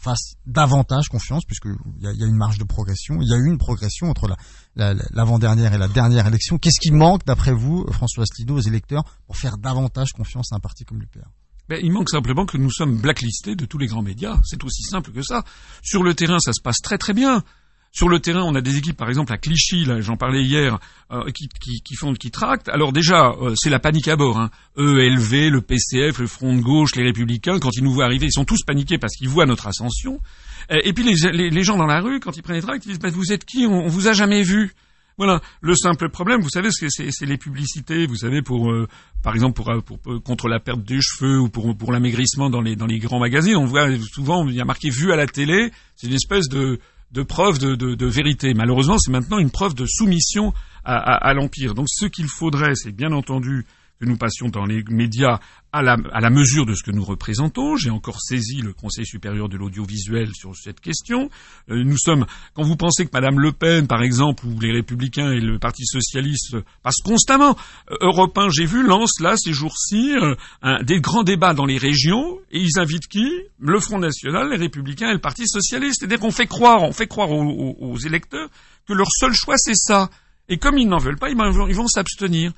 fasse davantage confiance, puisqu'il y a, y a une marge de progression. Il y a eu une progression entre l'avant-dernière et la dernière élection. Qu'est-ce qui manque, d'après vous, François Asselineau, aux électeurs pour faire davantage confiance à un parti comme l'UPR ben, il manque simplement que nous sommes blacklistés de tous les grands médias. C'est aussi simple que ça. Sur le terrain, ça se passe très très bien. Sur le terrain, on a des équipes, par exemple à Clichy, là, j'en parlais hier, euh, qui, font, qui tractent. Alors déjà, euh, c'est la panique à bord. Hein. ELV, le PCF, le Front de gauche, les Républicains, quand ils nous voient arriver, ils sont tous paniqués parce qu'ils voient notre ascension. Et puis les, gens dans la rue, quand ils prennent les tracts, ils disent bah, "Vous êtes qui? On, vous a jamais vu." Voilà, le simple problème, vous savez, c'est les publicités, vous savez, pour euh, par exemple contre la perte des cheveux ou pour pour l'amaigrissement dans les dans les grands magazines, on voit souvent il y a marqué "vu à la télé", c'est une espèce de de preuve de, vérité. Malheureusement, c'est maintenant une preuve de soumission à l'Empire. Donc ce qu'il faudrait, c'est bien entendu que nous passions dans les médias à la, mesure de ce que nous représentons. J'ai encore saisi le Conseil supérieur de l'audiovisuel sur cette question. Euh, nous sommes, quand vous pensez que Madame Le Pen, par exemple, ou les Républicains et le Parti socialiste passent constamment, euh, Europe 1, j'ai vu, lance là ces jours-ci euh, des grands débats dans les régions et ils invitent qui? Le Front National, les Républicains et le Parti socialiste. C'est-à-dire qu'on fait croire, on fait croire aux, électeurs que leur seul choix c'est ça. Et comme ils n'en veulent pas, ils vont s'abstenir.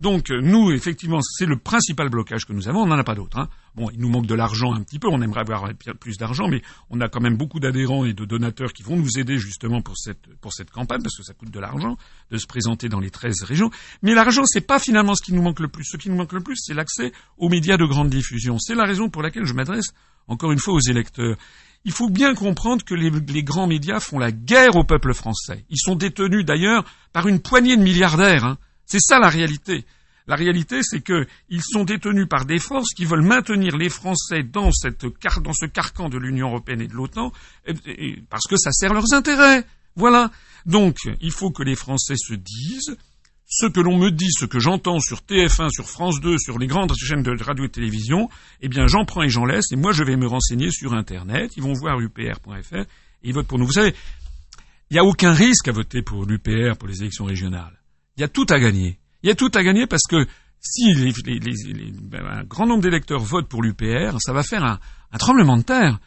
Donc nous, effectivement, c'est le principal blocage que nous avons. On n'en a pas d'autre. Hein. Bon, il nous manque de l'argent un petit peu. On aimerait avoir plus d'argent, mais on a quand même beaucoup d'adhérents et de donateurs qui vont nous aider justement pour cette pour cette campagne parce que ça coûte de l'argent de se présenter dans les 13 régions. Mais l'argent, c'est pas finalement ce qui nous manque le plus. Ce qui nous manque le plus, c'est l'accès aux médias de grande diffusion. C'est la raison pour laquelle je m'adresse encore une fois aux électeurs. Il faut bien comprendre que les, les, grands médias font la guerre au peuple français. Ils sont détenus d'ailleurs par une poignée de milliardaires. Hein. C'est ça la réalité. La réalité, c'est qu'ils sont détenus par des forces qui veulent maintenir les Français dans, ce carcan de l'Union européenne et de l'OTAN, parce que ça sert leurs intérêts. Voilà. Donc, il faut que les Français se disent, ce que l'on me dit, ce que j'entends sur TF1, sur France 2, sur les grandes chaînes de radio et télévision, eh bien, j'en prends et j'en laisse, et moi, je vais me renseigner sur Internet, ils vont voir upr.fr, et ils votent pour nous. Vous savez, il n'y a aucun risque à voter pour l'UPR pour les élections régionales. Il y a tout à gagner. Il y a tout à gagner parce que si les, ben, un grand nombre d'électeurs votent pour l'UPR, ça va faire un, tremblement de terre.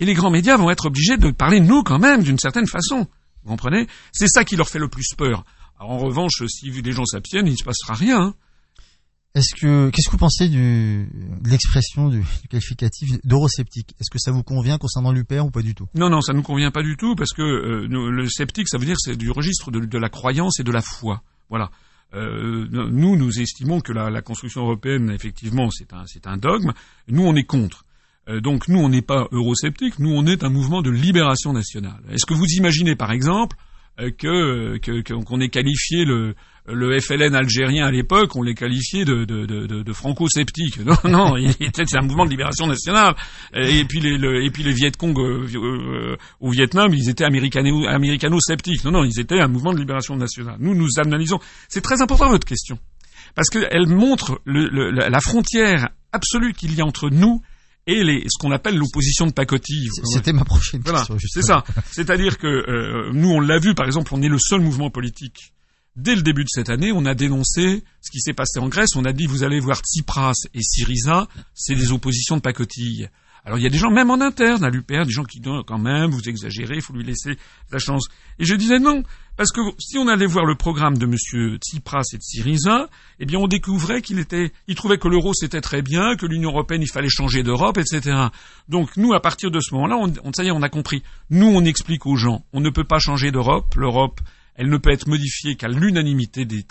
Et les grands médias vont être obligés de parler de nous quand même, d'une certaine façon. Vous comprenez? C'est ça qui leur fait le plus peur. en revanche, si les gens s'abstiennent, il ne se passera rien. Hein. Est-ce que qu'est-ce que vous pensez du, de l'expression du, qualificatif d'eurosceptique? Est-ce que ça vous convient concernant l'UPR ou pas du tout? Non, non, ça nous convient pas du tout parce que euh, le sceptique, ça veut dire c'est du registre de, la croyance et de la foi. Voilà. Euh, nous, nous estimons que la, construction européenne, effectivement, c'est un, un dogme. Nous, on est contre. Euh, donc, nous, on n'est pas eurosceptique. Nous, on est un mouvement de libération nationale. Est-ce que vous imaginez, par exemple, euh, que qu'on ait qualifié le le FLN algérien à l'époque, on les qualifiait de, de, de, de franco-sceptiques. Non, non, c'est un mouvement de libération nationale. Et puis les, le, et puis les Viet Cong euh, euh, au Vietnam, ils étaient américano-sceptiques. Non, non, ils étaient un mouvement de libération nationale. Nous, nous analysons. C'est très important votre question parce qu'elle montre le, la frontière absolue qu'il y a entre nous et les, ce qu'on appelle l'opposition de pacotille. C'était ma prochaine question. c'est ça. C'est-à-dire que euh, nous, on l'a vu, par exemple, on est le seul mouvement politique Dès le début de cette année, on a dénoncé ce qui s'est passé en Grèce. On a dit, vous allez voir Tsipras et Syriza, c'est des oppositions de pacotille. Alors il y a des gens, même en interne, à l'UPR, des gens qui disent quand même, vous exagérez, il faut lui laisser la chance. Et je disais non, parce que si on allait voir le programme de M. Tsipras et de Syriza, eh bien on découvrait qu'il était, il trouvait que l'euro c'était très bien, que l'Union européenne il fallait changer d'Europe, etc. Donc nous, à partir de ce moment-là, on, ça y est, on a compris. Nous, on explique aux gens, on ne peut pas changer d'Europe. L'Europe, elle ne peut être modifiée qu'à l'unanimité des,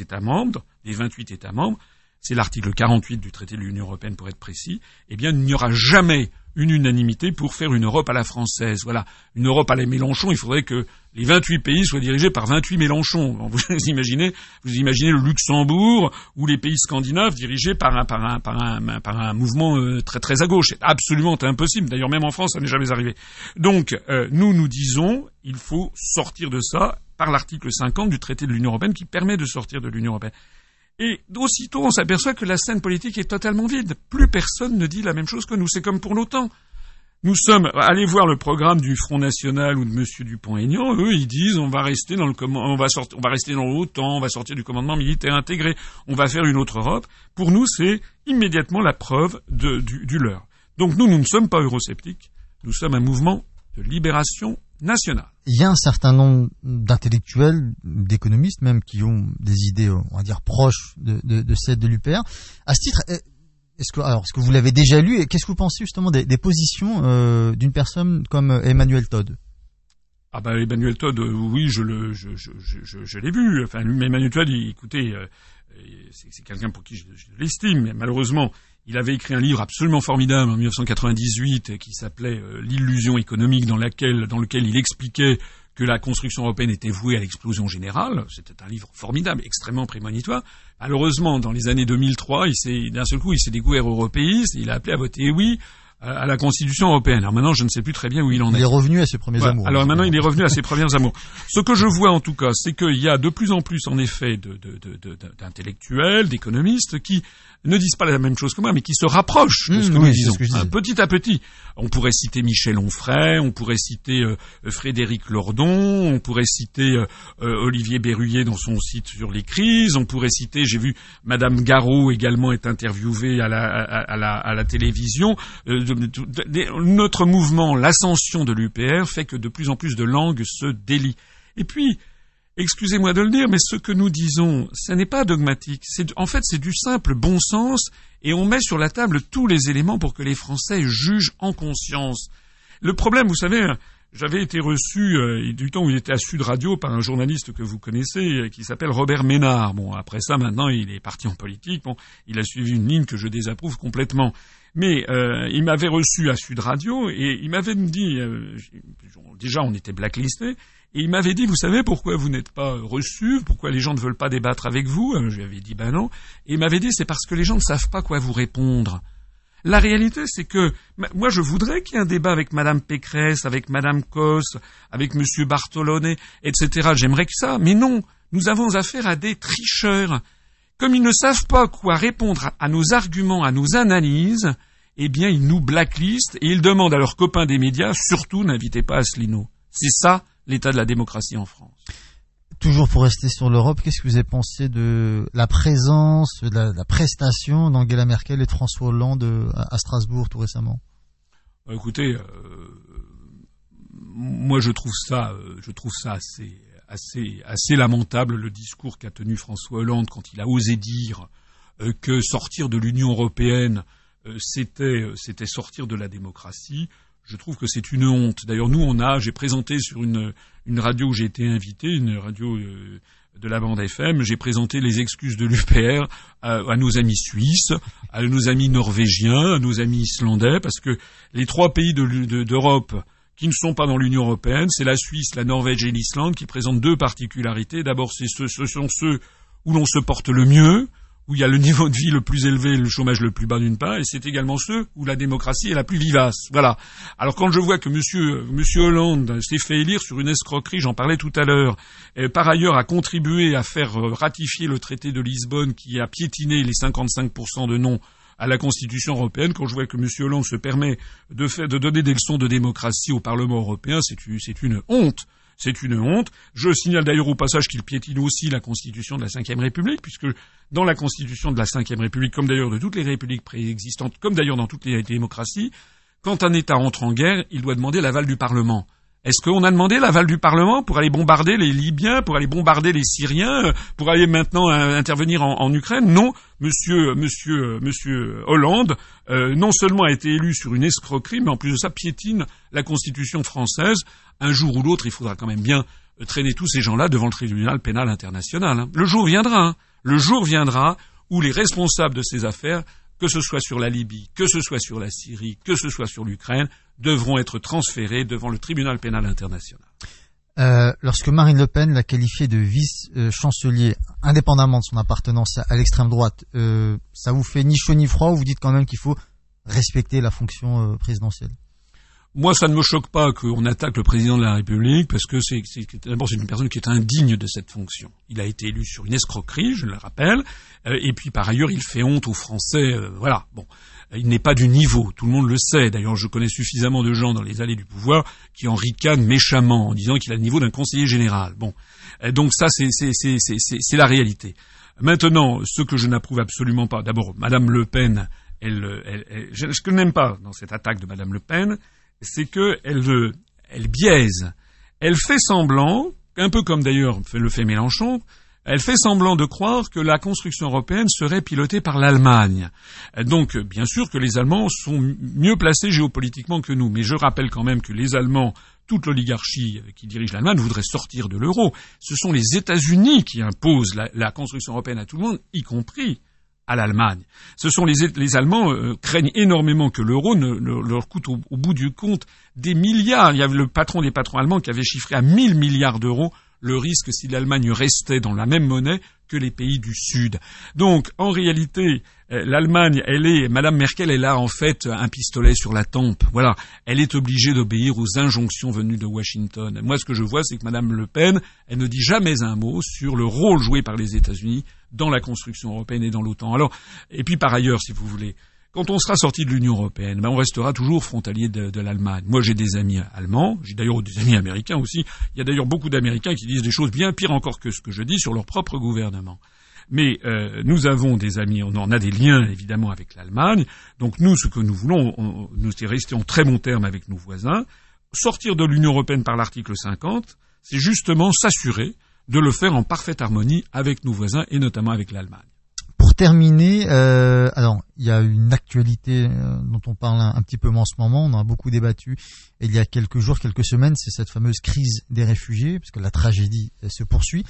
États membres, des 28 États membres, c'est l'article 48 du traité de l'Union européenne pour être précis, eh bien il n'y aura jamais une unanimité pour faire une Europe à la française. Voilà, une Europe à la Mélenchon, il faudrait que les 28 pays soient dirigés par 28 Mélenchon. Vous imaginez, vous imaginez le Luxembourg ou les pays scandinaves dirigés par un, par un, par un, par un mouvement euh, très très à gauche. C'est absolument impossible. D'ailleurs, même en France, ça n'est jamais arrivé. Donc, euh, nous nous disons, il faut sortir de ça par l'article 50 du traité de l'Union européenne qui permet de sortir de l'Union européenne. Et aussitôt, on s'aperçoit que la scène politique est totalement vide. Plus personne ne dit la même chose que nous. C'est comme pour l'OTAN. Nous sommes, allez voir le programme du Front National ou de Monsieur Dupont-Aignan, eux, ils disent, on va rester dans le on va sortir, on va rester dans l'OTAN, on va sortir du commandement militaire intégré, on va faire une autre Europe. Pour nous, c'est immédiatement la preuve du, du leur. Donc nous, nous ne sommes pas eurosceptiques. Nous sommes un mouvement de libération nationale. Il y a un certain nombre d'intellectuels, d'économistes même, qui ont des idées, on va dire, proches de, de, de celles de l'UPR. À ce titre, est-ce que, alors, est-ce que vous l'avez déjà lu et qu'est-ce que vous pensez justement des, des positions euh, d'une personne comme Emmanuel Todd? Ah bah Emmanuel Todd, euh, oui, je le, je, je, je, je l'ai vu. Enfin, Emmanuel Todd, écoutez, euh, c'est quelqu'un pour qui je, l'estime, mais malheureusement, il avait écrit un livre absolument formidable en 1998 qui s'appelait euh, L'illusion économique dans laquelle, lequel il expliquait que la construction européenne était vouée à l'explosion générale. C'était un livre formidable, extrêmement prémonitoire. Malheureusement, dans les années 2003, il s'est, d'un seul coup, il s'est découvert européiste, il a appelé à voter oui à la Constitution européenne. Alors maintenant, je ne sais plus très bien où il en est. Il est revenu à ses premiers amours. Alors maintenant, il est revenu à ses premiers amours. Ce que je vois en tout cas, c'est qu'il y a de plus en plus, en effet, d'intellectuels, d'économistes qui ne disent pas la même chose que moi, mais qui se rapprochent de ce que mmh, nous disons. petit à petit. On pourrait citer Michel Onfray, on pourrait citer euh, Frédéric Lordon, on pourrait citer euh, euh, Olivier Berruyer dans son site sur les crises, on pourrait citer, j'ai vu Madame Garot également est interviewée à la, à, la, à la télévision. Notre mouvement, l'ascension de l'UPR, fait que de plus en plus de langues se délient. Et puis, Excusez-moi de le dire, mais ce que nous disons, ce n'est pas dogmatique. en fait, c'est du simple bon sens et on met sur la table tous les éléments pour que les Français jugent en conscience. Le problème, vous savez, j'avais été reçu euh, du temps où il était à Sud Radio par un journaliste que vous connaissez euh, qui s'appelle Robert Ménard. Bon, après ça, maintenant, il est parti en politique. Bon, il a suivi une ligne que je désapprouve complètement. Mais euh, il m'avait reçu à Sud Radio et il m'avait dit, déjà, on était blacklisté. Et il m'avait dit, vous savez pourquoi vous n'êtes pas reçu, pourquoi les gens ne veulent pas débattre avec vous Je lui avais dit, ben non. Et il m'avait dit, c'est parce que les gens ne savent pas quoi vous répondre. La réalité, c'est que moi, je voudrais qu'il y ait un débat avec Madame Pécresse, avec Madame Cos, avec Monsieur Bartolone, etc. J'aimerais que ça, mais non. Nous avons affaire à des tricheurs. Comme ils ne savent pas quoi répondre à nos arguments, à nos analyses, eh bien, ils nous blacklistent et ils demandent à leurs copains des médias, surtout n'invitez pas Asselineau. C'est ça l'état de la démocratie en France. Toujours pour rester sur l'Europe, qu'est-ce que vous avez pensé de la présence, de la, prestation d'Angela Merkel et de François Hollande euh, à, Strasbourg tout récemment? Bah, Écoutez, euh, moi je trouve ça, euh, je trouve ça assez, assez, assez lamentable le discours qu'a tenu François Hollande quand il a osé dire que sortir de l'Union européenne c'était, c'était sortir de la démocratie je trouve que c'est une honte. D'ailleurs, nous, on a, j'ai présenté sur une, une radio où j'ai été invité, une radio euh, de la bande FM, j'ai présenté les excuses de l'UPR à, nos amis suisses, à nos amis norvégiens, à nos amis islandais, parce que les trois pays d'Europe qui ne sont pas dans l'Union européenne, c'est la Suisse, la Norvège et l'Islande qui présentent deux particularités. D'abord, ce sont ceux où l'on se porte le mieux, où il y a le niveau de vie le plus élevé et le chômage le plus bas d'une part, et c'est également ceux où la démocratie est la plus vivace. Voilà. Alors quand je vois que Monsieur, Hollande s'est fait élire sur une escroquerie, j'en parlais tout à l'heure, par ailleurs a contribué à faire euh, ratifier le traité de Lisbonne qui a piétiné les 55% de non à la Constitution européenne, quand je vois que M. Hollande se permet de, faire, de donner des leçons de démocratie au Parlement européen, c'est une honte. C'est une honte. Je signale d'ailleurs au passage qu'il piétine aussi la Constitution de la Ve République, puisque dans la Constitution de la Ve République, comme d'ailleurs de toutes les républiques préexistantes, comme d'ailleurs dans toutes les démocraties, quand un État entre en guerre, il doit demander l'aval du Parlement. Est-ce qu'on a demandé l'aval du Parlement pour aller bombarder les Libyens, pour aller bombarder les Syriens, pour aller maintenant euh, intervenir en, Ukraine? Non, Monsieur, Monsieur, Monsieur Hollande, euh, non seulement a été élu sur une escroquerie, mais en plus de ça piétine la Constitution française. Un jour ou l'autre, il faudra quand même bien euh, traîner tous ces gens-là devant le tribunal pénal international. Hein. Le jour viendra, hein. le jour viendra où les responsables de ces affaires que ce soit sur la Libye, que ce soit sur la Syrie, que ce soit sur l'Ukraine, devront être transférés devant le tribunal pénal international. Euh, lorsque Marine Le Pen l'a qualifié de vice-chancelier, indépendamment de son appartenance à, l'extrême droite, euh, ça vous fait ni chaud ni froid ou vous dites quand même qu'il faut respecter la fonction euh, présidentielle? Moi, ça ne me choque pas qu'on attaque le président de la République parce que c'est d'abord c'est une personne qui est indigne de cette fonction. Il a été élu sur une escroquerie, je le rappelle, euh, et puis par ailleurs il fait honte aux Français. Euh, voilà, bon, il n'est pas du niveau, tout le monde le sait. D'ailleurs, je connais suffisamment de gens dans les allées du pouvoir qui en ricanent méchamment en disant qu'il a le niveau d'un conseiller général. Bon, euh, donc ça c'est c'est la réalité. Maintenant, ce que je n'approuve absolument pas, d'abord, Madame Le Pen, elle, elle, elle, ce que je n'aime pas dans cette attaque de Madame Le Pen, c'est qu'elle elle biaise. Elle fait semblant, un peu comme d'ailleurs le fait Mélenchon, elle fait semblant de croire que la construction européenne serait pilotée par l'Allemagne. Donc, bien sûr que les Allemands sont mieux placés géopolitiquement que nous, mais je rappelle quand même que les Allemands, toute l'oligarchie qui dirige l'Allemagne voudrait sortir de l'euro. Ce sont les États-Unis qui imposent la, construction européenne à tout le monde, y compris à l'Allemagne. Ce sont les, Allemands euh, craignent énormément que l'euro ne, leur coûte au, bout du compte des milliards. Il y avait le patron des patrons allemands qui avait chiffré à 1000 milliards d'euros le risque si l'Allemagne restait dans la même monnaie que les pays du Sud. Donc, en réalité, euh, l'Allemagne, elle est, Madame Merkel, elle a en fait un pistolet sur la tempe. Voilà. Elle est obligée d'obéir aux injonctions venues de Washington. Moi, ce que je vois, c'est que Madame Le Pen, elle ne dit jamais un mot sur le rôle joué par les États-Unis dans la construction européenne et dans l'OTAN. Alors, et puis par ailleurs, si vous voulez, quand on sera sorti de l'Union européenne, ben on restera toujours frontalier de, l'Allemagne. Moi, j'ai des amis allemands, j'ai d'ailleurs des amis américains aussi. Il y a d'ailleurs beaucoup d'Américains qui disent des choses bien pires encore que ce que je dis sur leur propre gouvernement. Mais euh, nous avons des amis, on en a des liens évidemment avec l'Allemagne. Donc nous, ce que nous voulons, nous c'est rester en très bon terme avec nos voisins. Sortir de l'Union européenne par l'article 50, c'est justement s'assurer de le faire en parfaite harmonie avec nos voisins et notamment avec l'Allemagne. Pour terminer, euh, alors il y a une actualité euh, dont on parle un, petit peu en ce moment, on en a beaucoup débattu il y a quelques jours, quelques semaines, c'est cette fameuse crise des réfugiés, parce que la tragédie se poursuit.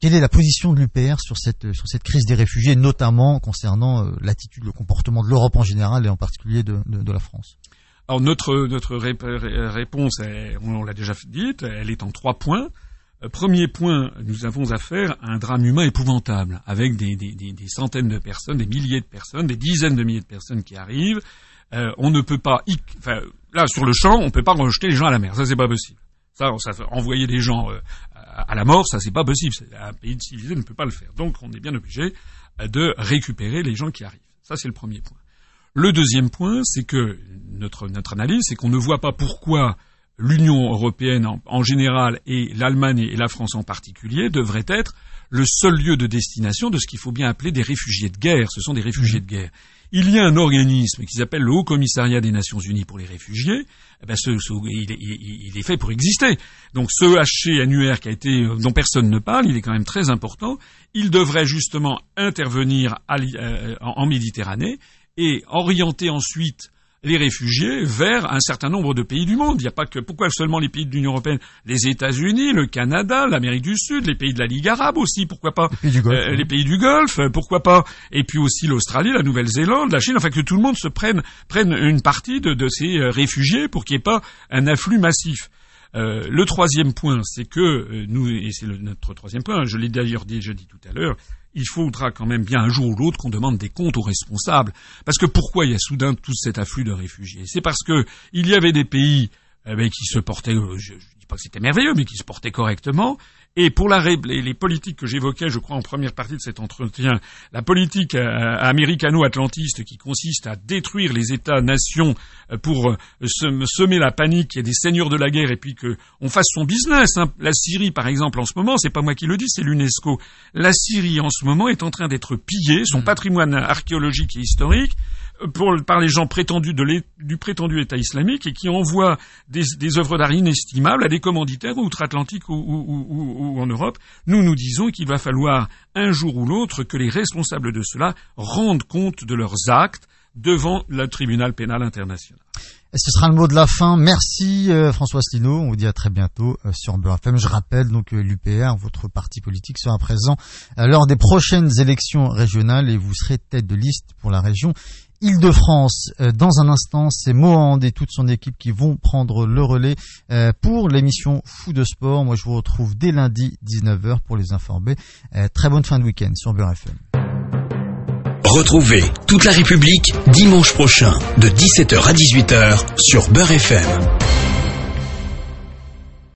Quelle est la position de l'UPR sur cette, sur cette crise des réfugiés, notamment concernant euh, l'attitude, le comportement de l'Europe en général et en particulier de, de, de la France? Alors notre, notre réponse, on l'a déjà dit, elle est en trois points. Euh, premier point, nous avons affaire à un drame humain épouvantable, avec des, des, des, centaines de personnes, des milliers de personnes, des dizaines de milliers de personnes qui arrivent. Euh, on ne peut pas, enfin, là sur le champ, on ne peut pas rejeter les gens à la mer, ça c'est pas possible. Ça, ça envoyer des gens euh, à la mort, ça c'est pas possible. Un pays civilisé ne peut pas le faire. Donc on est bien obligé euh, de récupérer les gens qui arrivent. Ça c'est le premier point. Le deuxième point, c'est que notre, notre analyse, c'est qu'on ne voit pas pourquoi l'Union européenne en, général et l'Allemagne et la France en particulier devraient être le seul lieu de destination de ce qu'il faut bien appeler des réfugiés de guerre. Ce sont des réfugiés de guerre. Il y a un organisme qui s'appelle le Haut Commissariat des Nations Unies pour les réfugiés. Eh ben il, est, fait pour exister. Donc ce HCNUR qui a été, dont personne ne parle, il est quand même très important. Il devrait justement intervenir euh, en Méditerranée et orienter ensuite les réfugiés vers un certain nombre de pays du monde. Il n'y a pas que pourquoi seulement les pays de l'Union européenne, les États-Unis, le Canada, l'Amérique du Sud, les pays de la Ligue arabe aussi, pourquoi pas? Les pays du Golfe, euh, les pays du Golfe pourquoi pas? Et puis aussi l'Australie, la Nouvelle-Zélande, la Chine, enfin que tout le monde se prenne prenne une partie de, de ces euh, réfugiés pour qu'il n'y ait pas un afflux massif. Euh, le troisième point, c'est que euh, nous, et c'est notre troisième point, je l'ai d'ailleurs déjà dit tout à l'heure, il faudra quand même bien un jour ou l'autre qu'on demande des comptes aux responsables. Parce que pourquoi il y a soudain tout cet afflux de réfugiés? C'est parce que il y avait des pays eh ben, qui se portaient, je, ne dis pas que c'était merveilleux, mais qui se portaient correctement, et pour la, les, politiques que j'évoquais, je crois, en première partie de cet entretien, la politique euh, américano-atlantiste qui consiste à détruire les États-nations euh, pour euh, semer la panique et des seigneurs de la guerre et puis qu'on fasse son business. Hein. La Syrie, par exemple, en ce moment, c'est pas moi qui le dis, c'est l'UNESCO. La Syrie, en ce moment, est en train d'être pillée, son mmh. patrimoine archéologique et historique par les gens prétendus du prétendu État islamique et qui envoient des, des œuvres d'art inestimables à des commanditaires outre-Atlantique ou, ou, en Europe. Nous nous disons qu'il va falloir un jour ou l'autre que les responsables de cela rendent compte de leurs actes devant le tribunal pénal international. ce sera le mot de la fin. Merci euh, François Asselineau. On vous dit à très bientôt euh, sur BFM. Je rappelle donc euh, l'UPR, votre parti politique, sera présent lors des prochaines élections régionales et vous serez tête de liste pour la région Île-de-France. Euh, dans un instant, c'est Mohand et toute son équipe qui vont prendre le relais euh, pour l'émission Fou de Sport. Moi, je vous retrouve dès lundi 19h pour les informer. Euh, très bonne fin de week-end sur Beurre FM. Retrouvez toute la République dimanche prochain de 17h à 18h sur Beurre FM.